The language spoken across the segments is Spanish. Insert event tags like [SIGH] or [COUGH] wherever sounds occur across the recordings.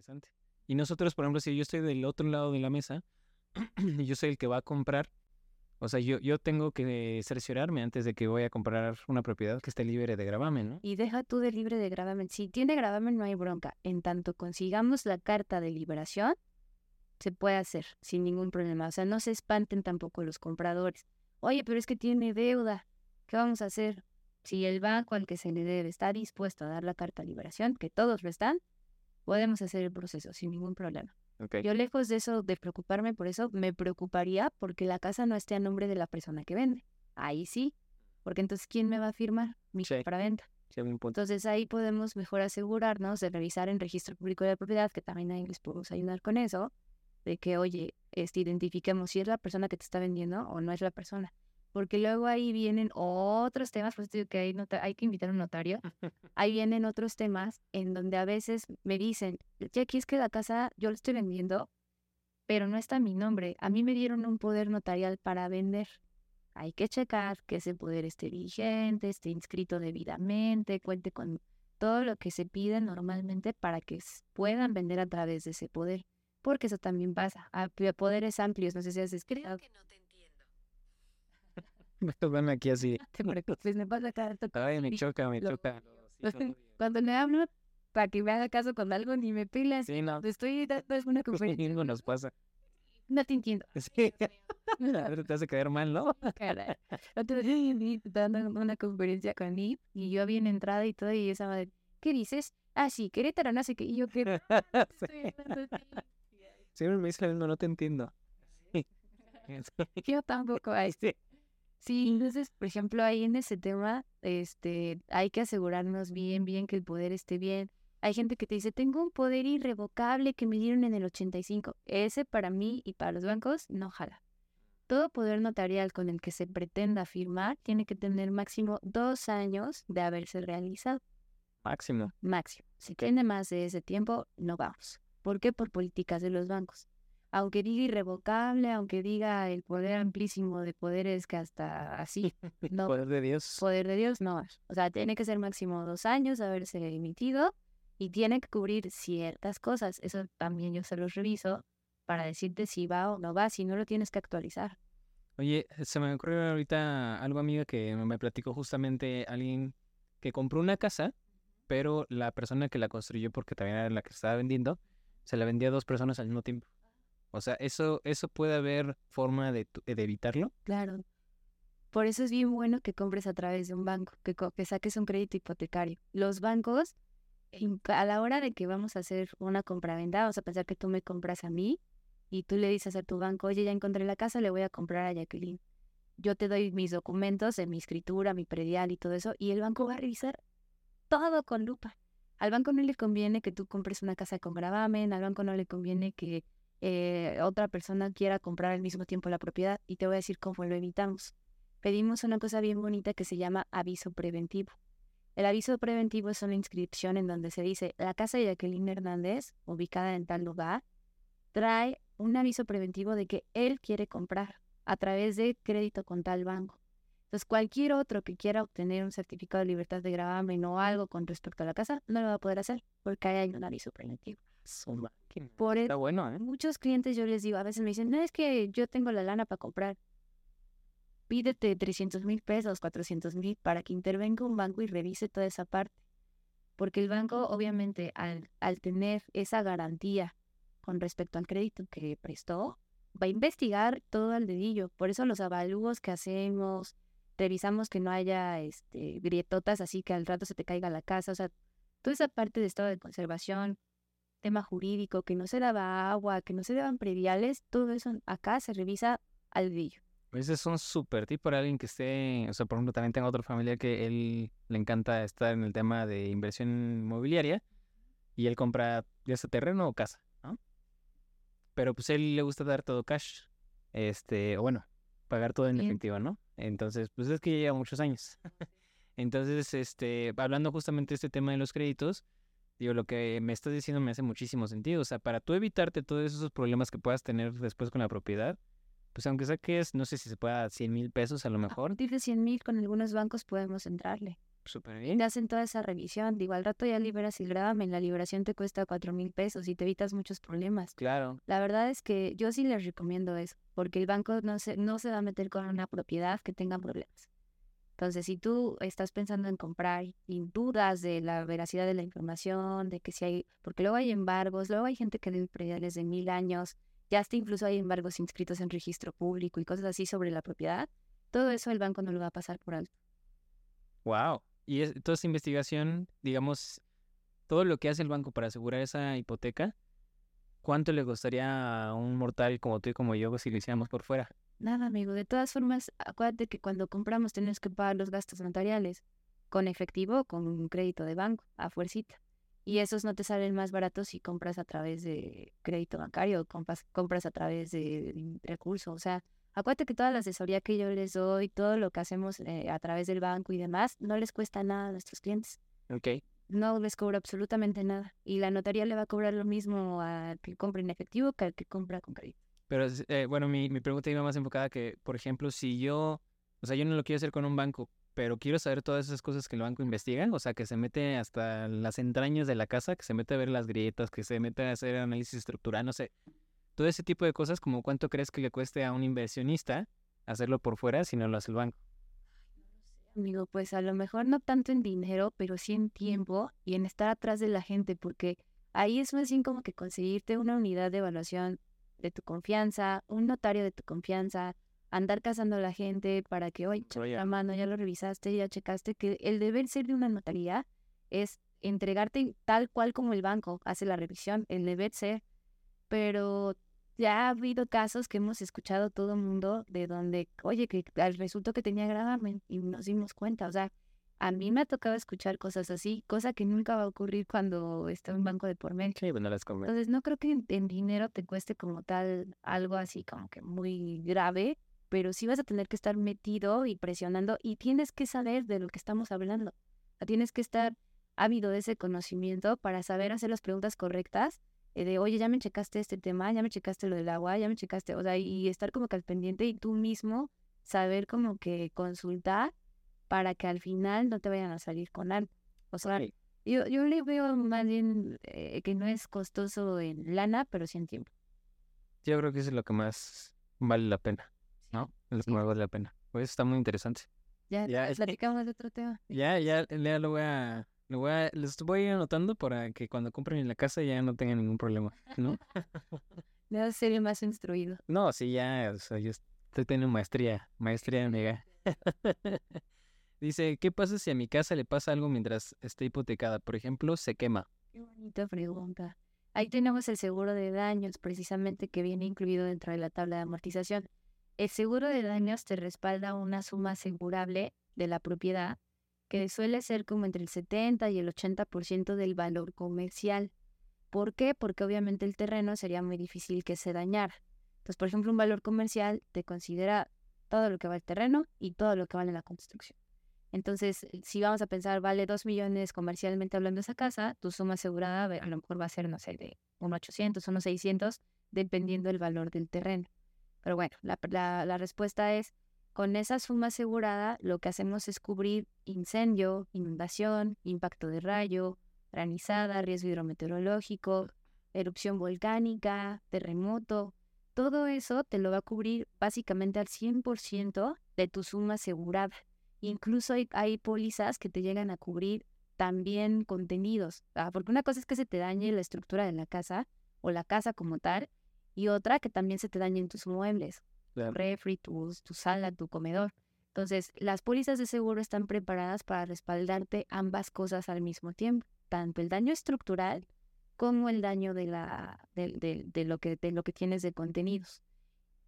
interesante. Y nosotros, por ejemplo, si yo estoy del otro lado de la mesa [CLEARS THROAT] y yo soy el que va a comprar, o sea, yo, yo tengo que cerciorarme antes de que voy a comprar una propiedad que esté libre de gravamen, ¿no? Y deja tú de libre de gravamen. Si tiene gravamen no hay bronca. En tanto consigamos la carta de liberación, se puede hacer sin ningún problema. O sea, no se espanten tampoco los compradores. Oye, pero es que tiene deuda. ¿Qué vamos a hacer? Si el banco al que se le debe está dispuesto a dar la carta de liberación, que todos lo están, podemos hacer el proceso sin ningún problema. Yo lejos de eso, de preocuparme por eso, me preocuparía porque la casa no esté a nombre de la persona que vende. Ahí sí, porque entonces ¿quién me va a firmar mi sí. venta? entonces ahí podemos mejor asegurarnos de revisar en registro público de la propiedad, que también ahí les podemos ayudar con eso, de que, oye, este, identifiquemos si es la persona que te está vendiendo o no es la persona porque luego ahí vienen otros temas, pues digo que hay, hay que invitar a un notario, [LAUGHS] ahí vienen otros temas en donde a veces me dicen, Jackie, es que la casa yo la estoy vendiendo, pero no está mi nombre, a mí me dieron un poder notarial para vender. Hay que checar que ese poder esté vigente, esté inscrito debidamente, cuente con todo lo que se pide normalmente para que puedan vender a través de ese poder. Porque eso también pasa. A poderes amplios, no sé si has escrito. Creo que no te me tocan aquí así. [LAUGHS] Te preocupes, me pasa cada Ay, me choca, me choca. [LAUGHS] Cuando le hablo para que me haga caso con algo, ni me pilas. Sí, no. Estoy dando es una [LAUGHS] conferencia. Algo nos pasa. No te entiendo. Sí. te hace caer mal, ¿no? Caray. Vez dando una conferencia con mí y yo había en entrada y todo y esa madre, ¿qué dices? Ah, sí, Querétaro, no sé qué. Y yo, ¿qué? Siempre me dice lo mismo, no te entiendo. yo tampoco. Ay, sí. Sí, entonces, por ejemplo, ahí en ese tema, este, hay que asegurarnos bien, bien que el poder esté bien. Hay gente que te dice, tengo un poder irrevocable que me dieron en el 85. Ese para mí y para los bancos no jala. Todo poder notarial con el que se pretenda firmar tiene que tener máximo dos años de haberse realizado. Máximo. Máximo. Si tiene más de ese tiempo, no vamos. ¿Por qué? Por políticas de los bancos aunque diga irrevocable, aunque diga el poder amplísimo de poderes que hasta así, [LAUGHS] no. poder de Dios. Poder de Dios, no. O sea, tiene que ser máximo dos años haberse emitido y tiene que cubrir ciertas cosas. Eso también yo se los reviso para decirte si va o no va, si no lo tienes que actualizar. Oye, se me ocurrió ahorita algo, amiga, que me platicó justamente alguien que compró una casa, pero la persona que la construyó, porque también era la que estaba vendiendo, se la vendía a dos personas al mismo tiempo. O sea, ¿eso, eso puede haber forma de, evitarlo? Claro. Por eso es bien bueno que compres a través de un banco, que, que saques un crédito hipotecario. Los bancos, a la hora de que vamos a hacer una compra-venta, vamos a pensar que tú me compras a mí y tú le dices a tu banco, oye, ya encontré la casa, le voy a comprar a Jacqueline. Yo te doy mis documentos, en mi escritura, mi predial y todo eso, y el banco va a revisar todo con lupa. Al banco no le conviene que tú compres una casa con gravamen, al banco no le conviene que eh, otra persona quiera comprar al mismo tiempo la propiedad y te voy a decir cómo lo evitamos. Pedimos una cosa bien bonita que se llama aviso preventivo. El aviso preventivo es una inscripción en donde se dice la casa de Jacqueline Hernández, ubicada en tal lugar, trae un aviso preventivo de que él quiere comprar a través de crédito con tal banco. Entonces, cualquier otro que quiera obtener un certificado de libertad de gravamen o algo con respecto a la casa, no lo va a poder hacer porque hay un aviso preventivo. Por Está bueno, ¿eh? Muchos clientes yo les digo, a veces me dicen, no es que yo tengo la lana para comprar. Pídete 300 mil pesos, 400 mil para que intervenga un banco y revise toda esa parte. Porque el banco, obviamente, al, al tener esa garantía con respecto al crédito que prestó, va a investigar todo al dedillo. Por eso los avalúos que hacemos, revisamos que no haya este, grietotas así que al rato se te caiga la casa. O sea, toda esa parte de estado de conservación, tema jurídico, que no se daba agua, que no se daban prediales, todo eso acá se revisa al brillo. Ese es un súper tip para alguien que esté, o sea, por ejemplo, también tengo otro familiar que él le encanta estar en el tema de inversión inmobiliaria y él compra ya sea terreno o casa, ¿no? Pero pues a él le gusta dar todo cash, este, o bueno, pagar todo en efectivo, ¿no? Entonces, pues es que lleva muchos años. [LAUGHS] Entonces, este, hablando justamente de este tema de los créditos, Digo, lo que me estás diciendo me hace muchísimo sentido. O sea, para tú evitarte todos esos problemas que puedas tener después con la propiedad, pues aunque saques, no sé si se pueda 100 mil pesos a lo mejor. A partir de 100 mil con algunos bancos podemos entrarle. súper bien. Te hacen toda esa revisión. Digo, al rato ya liberas el gravamen. La liberación te cuesta cuatro mil pesos y te evitas muchos problemas. Claro. La verdad es que yo sí les recomiendo eso, porque el banco no se, no se va a meter con una propiedad que tenga problemas. Entonces, si tú estás pensando en comprar y dudas de la veracidad de la información, de que si hay, porque luego hay embargos, luego hay gente que debe prediales de mil años, ya hasta incluso hay embargos inscritos en registro público y cosas así sobre la propiedad, todo eso el banco no lo va a pasar por alto. Wow. Y es, toda esa investigación, digamos, todo lo que hace el banco para asegurar esa hipoteca, ¿cuánto le costaría a un mortal como tú y como yo si lo hiciéramos por fuera? Nada, amigo. De todas formas, acuérdate que cuando compramos tenemos que pagar los gastos notariales con efectivo o con un crédito de banco, a fuercita. Y esos no te salen más baratos si compras a través de crédito bancario o compras, compras a través de, recursos. O sea, acuérdate que toda la asesoría que yo les doy, todo lo que hacemos eh, a través del banco y demás, no les cuesta nada a nuestros clientes. Ok. No les cobra absolutamente nada. Y la notaría le va a cobrar lo mismo al que compra en efectivo que al que compra con crédito. Pero eh, bueno, mi, mi pregunta iba más enfocada que, por ejemplo, si yo, o sea, yo no lo quiero hacer con un banco, pero quiero saber todas esas cosas que el banco investiga, o sea, que se mete hasta las entrañas de la casa, que se mete a ver las grietas, que se mete a hacer análisis estructural, no sé. Todo ese tipo de cosas, como cuánto crees que le cueste a un inversionista hacerlo por fuera si no lo hace el banco. Amigo, pues a lo mejor no tanto en dinero, pero sí en tiempo y en estar atrás de la gente, porque ahí es más bien como que conseguirte una unidad de evaluación de tu confianza, un notario de tu confianza, andar cazando a la gente para que, oye, la mano, ya lo revisaste, ya checaste, que el deber ser de una notaría es entregarte tal cual como el banco hace la revisión, el deber ser, pero ya ha habido casos que hemos escuchado todo el mundo de donde, oye, que al resultado que tenía gravamen y nos dimos cuenta, o sea, a mí me ha tocado escuchar cosas así, cosa que nunca va a ocurrir cuando está un banco de por medio. Sí, bueno, las Entonces, no creo que en, dinero te cueste como tal algo así como que muy grave, pero sí vas a tener que estar metido y presionando y tienes que saber de lo que estamos hablando. O tienes que estar ávido de ese conocimiento para saber hacer las preguntas correctas eh, de, oye, ya me checaste este tema, ya me checaste lo del agua, ya me checaste, o sea, y estar como que al pendiente y tú mismo saber como que consultar para que al final no te vayan a salir con algo. O sea, yo, yo le veo más bien eh, que no es costoso en lana, pero sí en tiempo. Yo creo que eso es lo que más vale la pena, ¿no? Es lo que más vale la pena. Pues está muy interesante. Ya, ya platicamos de otro tema. Ya, ya, ya lo voy a, lo voy a, les voy anotando para que cuando compren en la casa ya no tengan ningún problema, ¿no? [LAUGHS] a ser más instruido. No, sí, ya, o sea, yo estoy teniendo maestría, maestría mega. [LAUGHS] Dice, ¿qué pasa si a mi casa le pasa algo mientras esté hipotecada? Por ejemplo, se quema. Qué bonita pregunta. Ahí tenemos el seguro de daños, precisamente que viene incluido dentro de la tabla de amortización. El seguro de daños te respalda una suma asegurable de la propiedad que suele ser como entre el 70 y el 80% del valor comercial. ¿Por qué? Porque obviamente el terreno sería muy difícil que se dañara. Entonces, por ejemplo, un valor comercial te considera todo lo que va el terreno y todo lo que vale la construcción. Entonces, si vamos a pensar, vale 2 millones comercialmente hablando esa casa, tu suma asegurada a lo mejor va a ser, no sé, de 1.800, 1.600, dependiendo del valor del terreno. Pero bueno, la, la, respuesta es, con esa suma asegurada, lo que hacemos es cubrir incendio, inundación, impacto de rayo, granizada, riesgo hidrometeorológico, erupción volcánica, terremoto. Todo eso te lo va a cubrir básicamente al 100% de tu suma asegurada. Incluso hay, pólizas que te llegan a cubrir también contenidos, ah, porque una cosa es que se te dañe la estructura de la casa o la casa como tal, y otra que también se te dañen tus muebles, tu refri, tu, tu sala, tu comedor. Entonces, las pólizas de seguro están preparadas para respaldarte ambas cosas al mismo tiempo, tanto el daño estructural como el daño de, la, de, lo, que, de lo que tienes de contenidos.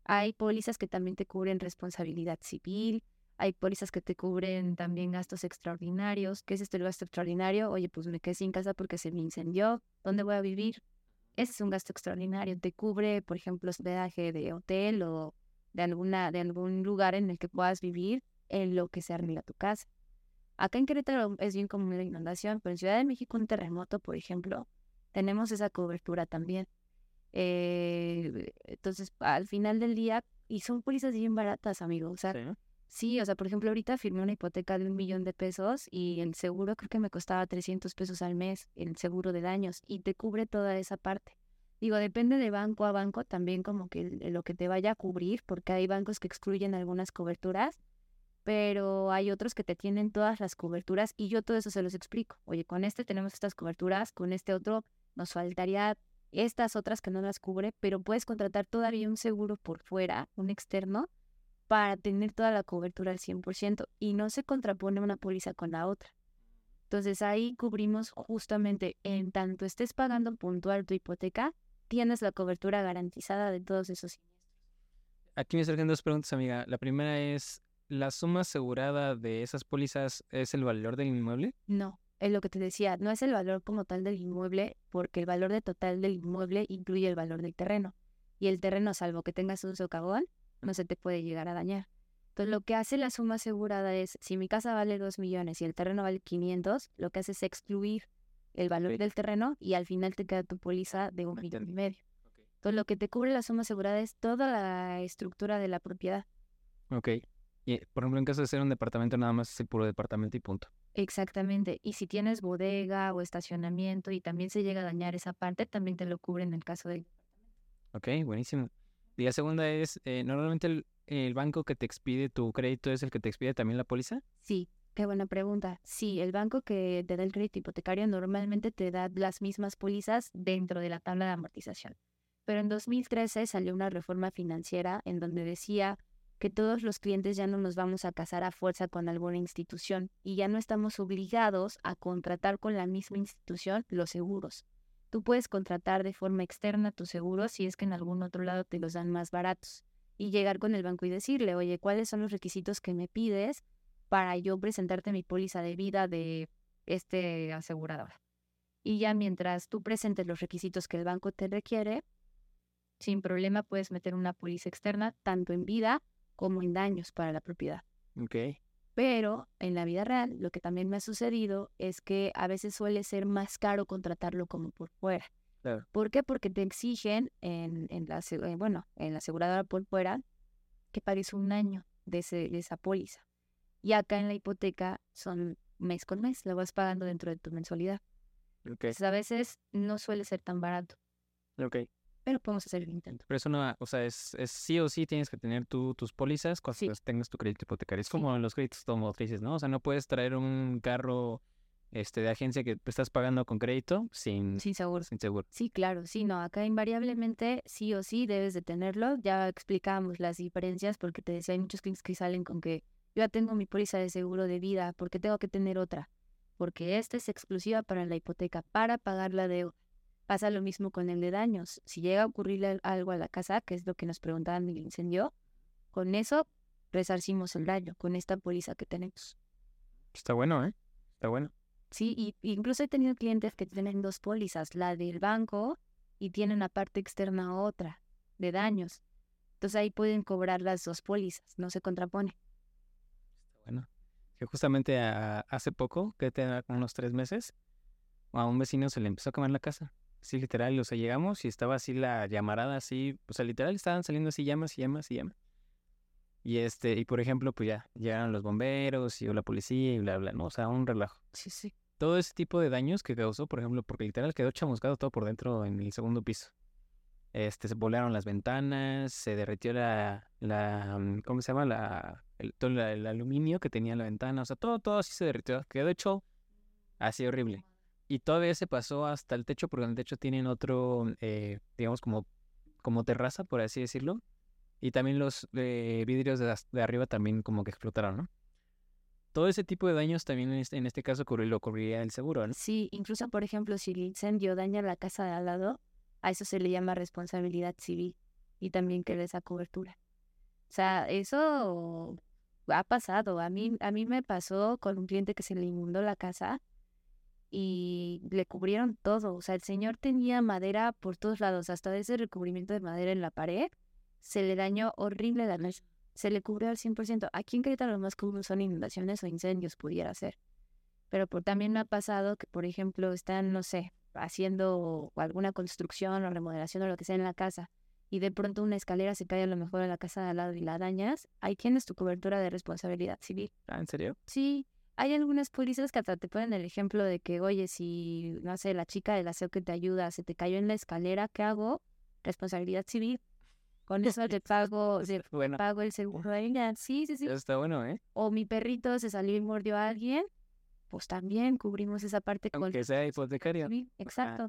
Hay pólizas que también te cubren responsabilidad civil, hay pólizas que te cubren también gastos extraordinarios. ¿Qué es este gasto extraordinario? Oye, pues me quedé sin casa porque se me incendió. ¿Dónde voy a vivir? Ese es un gasto extraordinario. Te cubre, por ejemplo, hospedaje de hotel o de, alguna, de algún lugar en el que puedas vivir en lo que se arregla tu casa. Acá en Querétaro es bien común la inundación, pero en Ciudad de México un terremoto, por ejemplo, tenemos esa cobertura también. Eh, entonces, al final del día, y son pólizas bien baratas, amigos. O sea, Sí, o sea, por ejemplo, ahorita firmé una hipoteca de un millón de pesos y el seguro creo que me costaba 300 pesos al mes, el seguro de daños, y te cubre toda esa parte. Digo, depende de banco a banco también como que lo que te vaya a cubrir, porque hay bancos que excluyen algunas coberturas, pero hay otros que te tienen todas las coberturas y yo todo eso se los explico. Oye, con este tenemos estas coberturas, con este otro nos faltaría estas otras que no las cubre, pero puedes contratar todavía un seguro por fuera, un externo, para tener toda la cobertura al 100% y no se contrapone una póliza con la otra. Entonces ahí cubrimos justamente en tanto estés pagando puntual tu hipoteca, tienes la cobertura garantizada de todos esos siniestros. Aquí me surgen dos preguntas, amiga. La primera es, ¿la suma asegurada de esas pólizas es el valor del inmueble? No, es lo que te decía, no es el valor como tal del inmueble, porque el valor de total del inmueble incluye el valor del terreno. Y el terreno, salvo que tengas un socavón, no se te puede llegar a dañar. Entonces, lo que hace la suma asegurada es, si mi casa vale 2 millones y el terreno vale 500, lo que hace es excluir el valor del terreno y al final te queda tu póliza de un millón y medio. Entonces, lo que te cubre la suma asegurada es toda la estructura de la propiedad. Ok. Y, por ejemplo, en caso de ser un departamento, nada más es el puro departamento y punto. Exactamente. Y si tienes bodega o estacionamiento y también se llega a dañar esa parte, también te lo cubre en el caso del Ok, buenísimo. Y la segunda es, eh, normalmente el, banco que te expide tu crédito es el que te expide también la póliza. Sí, qué buena pregunta. Sí, el banco que te da el crédito hipotecario normalmente te da las mismas pólizas dentro de la tabla de amortización. Pero en 2013 salió una reforma financiera en donde decía que todos los clientes ya no nos vamos a casar a fuerza con alguna institución y ya no estamos obligados a contratar con la misma institución los seguros. Tú puedes contratar de forma externa tus seguros si es que en algún otro lado te los dan más baratos y llegar con el banco y decirle, oye, ¿cuáles son los requisitos que me pides para yo presentarte mi póliza de vida de este asegurador? Y ya mientras tú presentes los requisitos que el banco te requiere, sin problema puedes meter una póliza externa tanto en vida como en daños para la propiedad. Ok. Pero en la vida real, lo que también me ha sucedido es que a veces suele ser más caro contratarlo como por fuera. ¿Por qué? Porque te exigen en, en la, eh, bueno, en la aseguradora por fuera que pagues un año de, ese, de esa póliza. Y acá en la hipoteca son mes con mes, lo vas pagando dentro de tu mensualidad. Okay. a veces no suele ser tan barato. Ok pero podemos hacer el intento. Pero eso no, o sea, es, es sí o sí tienes que tener tú tus pólizas cuando tengas tu crédito hipotecario. Es como en los créditos automotrices, ¿no? O sea, no puedes traer un carro este de agencia que estás pagando con crédito sin, sin seguro. Sin seguro. Sí, claro, sí, no, acá invariablemente sí o sí debes de tenerlo. Ya explicamos las diferencias porque te decía, hay muchos clientes que salen con que yo ya tengo mi póliza de seguro de vida, porque tengo que tener otra? Porque esta es exclusiva para la hipoteca, para pagar la deuda. Pasa lo mismo con el de daños. Si llega a ocurrirle algo a la casa, que es lo que nos preguntaban del incendio, con eso resarcimos el daño, con esta póliza que tenemos. Está bueno, ¿eh? Está bueno. Sí, y incluso he tenido clientes que tienen dos pólizas, la del banco y tienen aparte externa otra de daños. Entonces ahí pueden cobrar las dos pólizas, no se contrapone. Está bueno. Que justamente hace poco, que te unos tres meses, a un vecino se le empezó a quemar la casa. Sí, literal, o sea, llegamos y estaba así la llamarada, así, o sea, literal estaban saliendo así llamas y llamas y llamas. Y este, y por ejemplo, pues ya, llegaron los bomberos y la policía y bla, bla, ¿no? O sea, un relajo. Sí, sí. Todo ese tipo de daños que causó, por ejemplo, porque literal quedó chamuscado todo por dentro en el segundo piso. Este, se volaron las ventanas, se derritió la, la mm, ¿cómo se llama? La, el, todo el aluminio que tenía la ventana, o sea, todo, todo así se derritió. Quedó hecho así horrible. Y todavía se pasó hasta el techo, porque en el techo tienen otro, eh, digamos, como, como terraza, por así decirlo. Y también los eh, vidrios de, arriba también como que explotaron, ¿no? Todo ese tipo de daños también en este, en este caso lo cubriría el seguro, ¿no? Sí, incluso, por ejemplo, si el incendio daña la casa de al lado, a eso se le llama responsabilidad civil y también que esa cobertura. O sea, eso ha pasado. A mí, a mí me pasó con un cliente que se le inundó la casa y le cubrieron todo. O sea, el señor tenía madera por todos lados, hasta ese recubrimiento de madera en la pared. Se le dañó horrible la. Se le cubrió al 100%. Aquí en Querétaro lo más común son inundaciones o incendios, pudiera ser. Pero por, también me ha pasado que, por ejemplo, están, no sé, haciendo alguna construcción o remodelación o lo que sea en la casa y de pronto una escalera se cae a lo mejor a la casa de al lado y la dañas, ahí tienes tu cobertura de responsabilidad civil. Ah, ¿en serio? Sí, hay algunas pólizas que hasta te ponen el ejemplo de que, oye, si, no sé, la chica del aseo que te ayuda se te cayó en la escalera, ¿qué hago? Responsabilidad civil. Con [LAUGHS] eso te pago, te [LAUGHS] Bueno, pago el seguro. [LAUGHS] Sí, sí, sí. está bueno, ¿eh? O mi perrito se salió y mordió a alguien, pues también cubrimos esa parte con Aunque sea hipotecario. Exacto.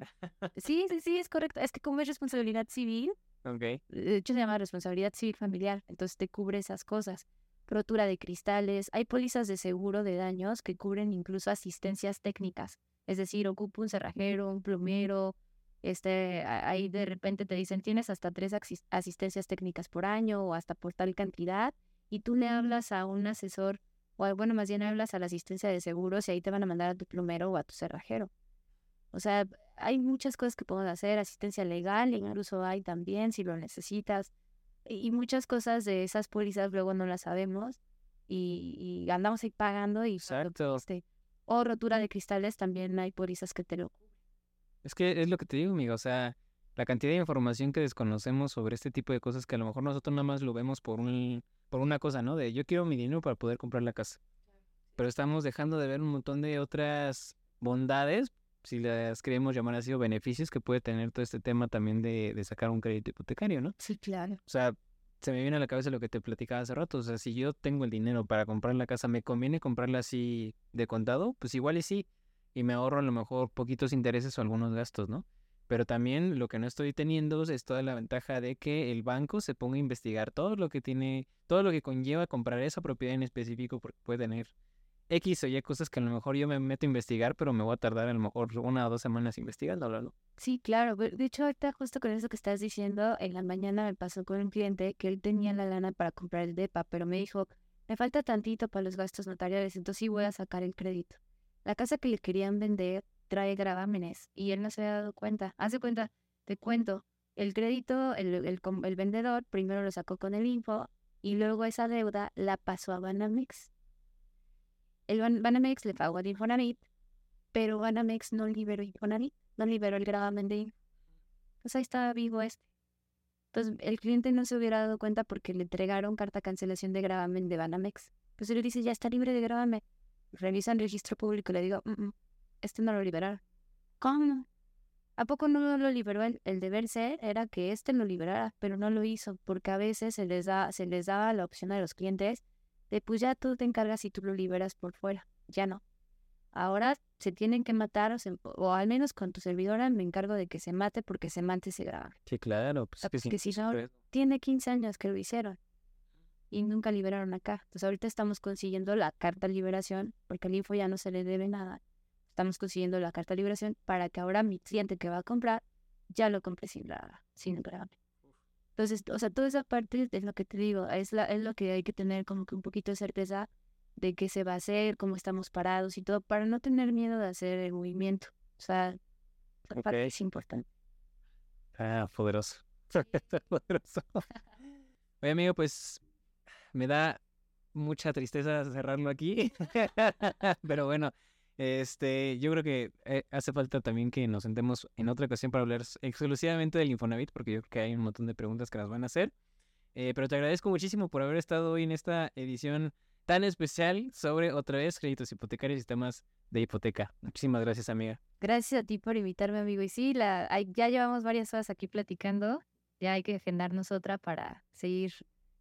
Sí, sí, sí, es correcto. Es que como es responsabilidad civil, Ok. de hecho se llama responsabilidad civil familiar, entonces te cubre esas cosas. Rotura de cristales, hay pólizas de seguro de daños que cubren incluso asistencias técnicas, es decir, ocupa un cerrajero, un plomero, este, ahí de repente te dicen tienes hasta tres asistencias técnicas por año o hasta por tal cantidad y tú le hablas a un asesor o bueno, más bien hablas a la asistencia de seguros y ahí te van a mandar a tu plomero o a tu cerrajero. O sea, hay muchas cosas que podemos hacer, asistencia legal, incluso hay también si lo necesitas. Y muchas cosas de esas pólizas luego no las sabemos y, y andamos ahí pagando y Exacto. o rotura de cristales también hay pólizas que te lo Es que es lo que te digo, amigo. O sea, la cantidad de información que desconocemos sobre este tipo de cosas que a lo mejor nosotros nada más lo vemos por un, por una cosa, ¿no? De yo quiero mi dinero para poder comprar la casa. Pero estamos dejando de ver un montón de otras bondades, si las queremos llamar así, o beneficios que puede tener todo este tema también de, de sacar un crédito hipotecario, ¿no? Sí, claro. O sea, se me viene a la cabeza lo que te platicaba hace rato. O sea, si yo tengo el dinero para comprar la casa, ¿me conviene comprarla así de contado? Pues igual y sí. Y me ahorro a lo mejor poquitos intereses o algunos gastos, ¿no? Pero también lo que no estoy teniendo es toda la ventaja de que el banco se ponga a investigar todo lo que tiene, todo lo que conlleva comprar esa propiedad en específico, porque puede tener X o Y cosas que a lo mejor yo me meto a investigar, pero me voy a tardar a lo mejor una o dos semanas investigándolo, ¿no? Sí, claro. De hecho, ahorita justo con eso que estás diciendo, en la mañana me pasó con un cliente que él tenía la lana para comprar el DEPA, pero me dijo, me falta tantito para los gastos notariales, entonces sí voy a sacar el crédito. La casa que le querían vender trae gravámenes y él no se había dado cuenta. Haz de cuenta, te cuento, el crédito, el, el, el vendedor primero lo sacó con el info y luego esa deuda la pasó a Banamex. El Ban- Banamex le pagó al Infonavit, pero Banamex no liberó Infonavit, no liberó el gravamen de Info. Pues ahí estaba vivo este. Entonces el cliente no se hubiera dado cuenta porque le entregaron carta cancelación de gravamen de Banamex. Pues él le dice, ya está libre de gravamen. Revisan registro público y le digo, "Mm, mm, este no lo liberaron. ¿Cómo? ¿A poco no lo liberó? El, el deber ser era que este lo liberara, pero no lo hizo, porque a veces se les da, se les daba la opción a los clientes de pues ya tú te encargas y tú lo liberas por fuera. Ya no. Ahora se tienen que matar, o, se- o al menos con tu servidora me encargo de que se mate porque se mate ese gravamen. Sí, claro. Pues Ah, es que porque sí. si no, tiene 15 años que lo hicieron y nunca liberaron acá. Entonces ahorita estamos consiguiendo la carta de liberación porque al info ya no se le debe nada. Estamos consiguiendo la carta de liberación para que ahora mi cliente que va a comprar ya lo compre sin la sin el gravamen. Entonces, o sea, toda esa parte es lo que te digo, es la es lo que hay que tener como que un poquito de certeza de qué se va a hacer, cómo estamos parados y todo para no tener miedo de hacer el movimiento. O sea, esa parte es importante. Ah, poderoso. [LAUGHS] poderoso. Oye, amigo, pues me da mucha tristeza cerrarlo aquí. [LAUGHS] Pero bueno, este, yo creo que eh, hace falta también que nos sentemos en otra ocasión para hablar exclusivamente del Infonavit, porque yo creo que hay un montón de preguntas que nos van a hacer. Eh, pero te agradezco muchísimo por haber estado hoy en esta edición tan especial sobre otra vez créditos hipotecarios y sistemas de hipoteca. Muchísimas gracias, amiga. Gracias a ti por invitarme, amigo. Y sí, la, ya llevamos varias horas aquí platicando. Ya hay que agendarnos otra para seguir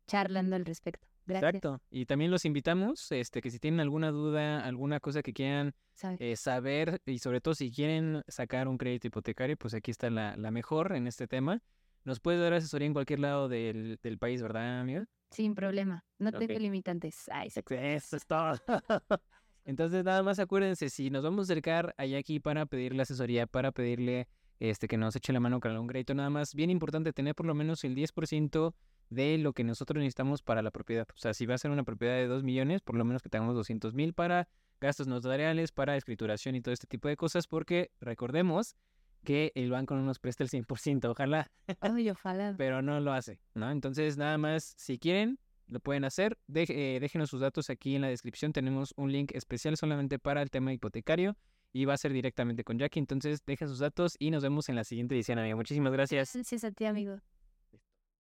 charlando al respecto. Gracias. Exacto. Y también los invitamos, este, que si tienen alguna duda, alguna cosa que quieran eh, saber y sobre todo si quieren sacar un crédito hipotecario, pues aquí está la, la mejor en este tema. Nos puedes dar asesoría en cualquier lado del, del país, ¿verdad, amiga? Sin problema. No tengo limitantes. Ay, sí. Eso es todo. [LAUGHS] Entonces, nada más acuérdense, si nos vamos a acercar allá aquí para pedirle asesoría, para pedirle este que nos eche la mano con un crédito, nada más, bien importante tener por lo menos el 10% de lo que nosotros necesitamos para la propiedad. O sea, si va a ser una propiedad de 2 millones, por lo menos que tengamos 200 mil para gastos notariales, para escrituración y todo este tipo de cosas, porque recordemos que el banco no nos presta el 100%, ojalá, [LAUGHS] Ay, ojalá. pero no lo hace, ¿no? Entonces, nada más, si quieren, lo pueden hacer. Deje- eh, déjenos sus datos aquí en la descripción. Tenemos un link especial solamente para el tema hipotecario y va a ser directamente con Jackie. Entonces, dejen sus datos y nos vemos en la siguiente edición, amigo. Muchísimas gracias. Gracias a ti, amigo.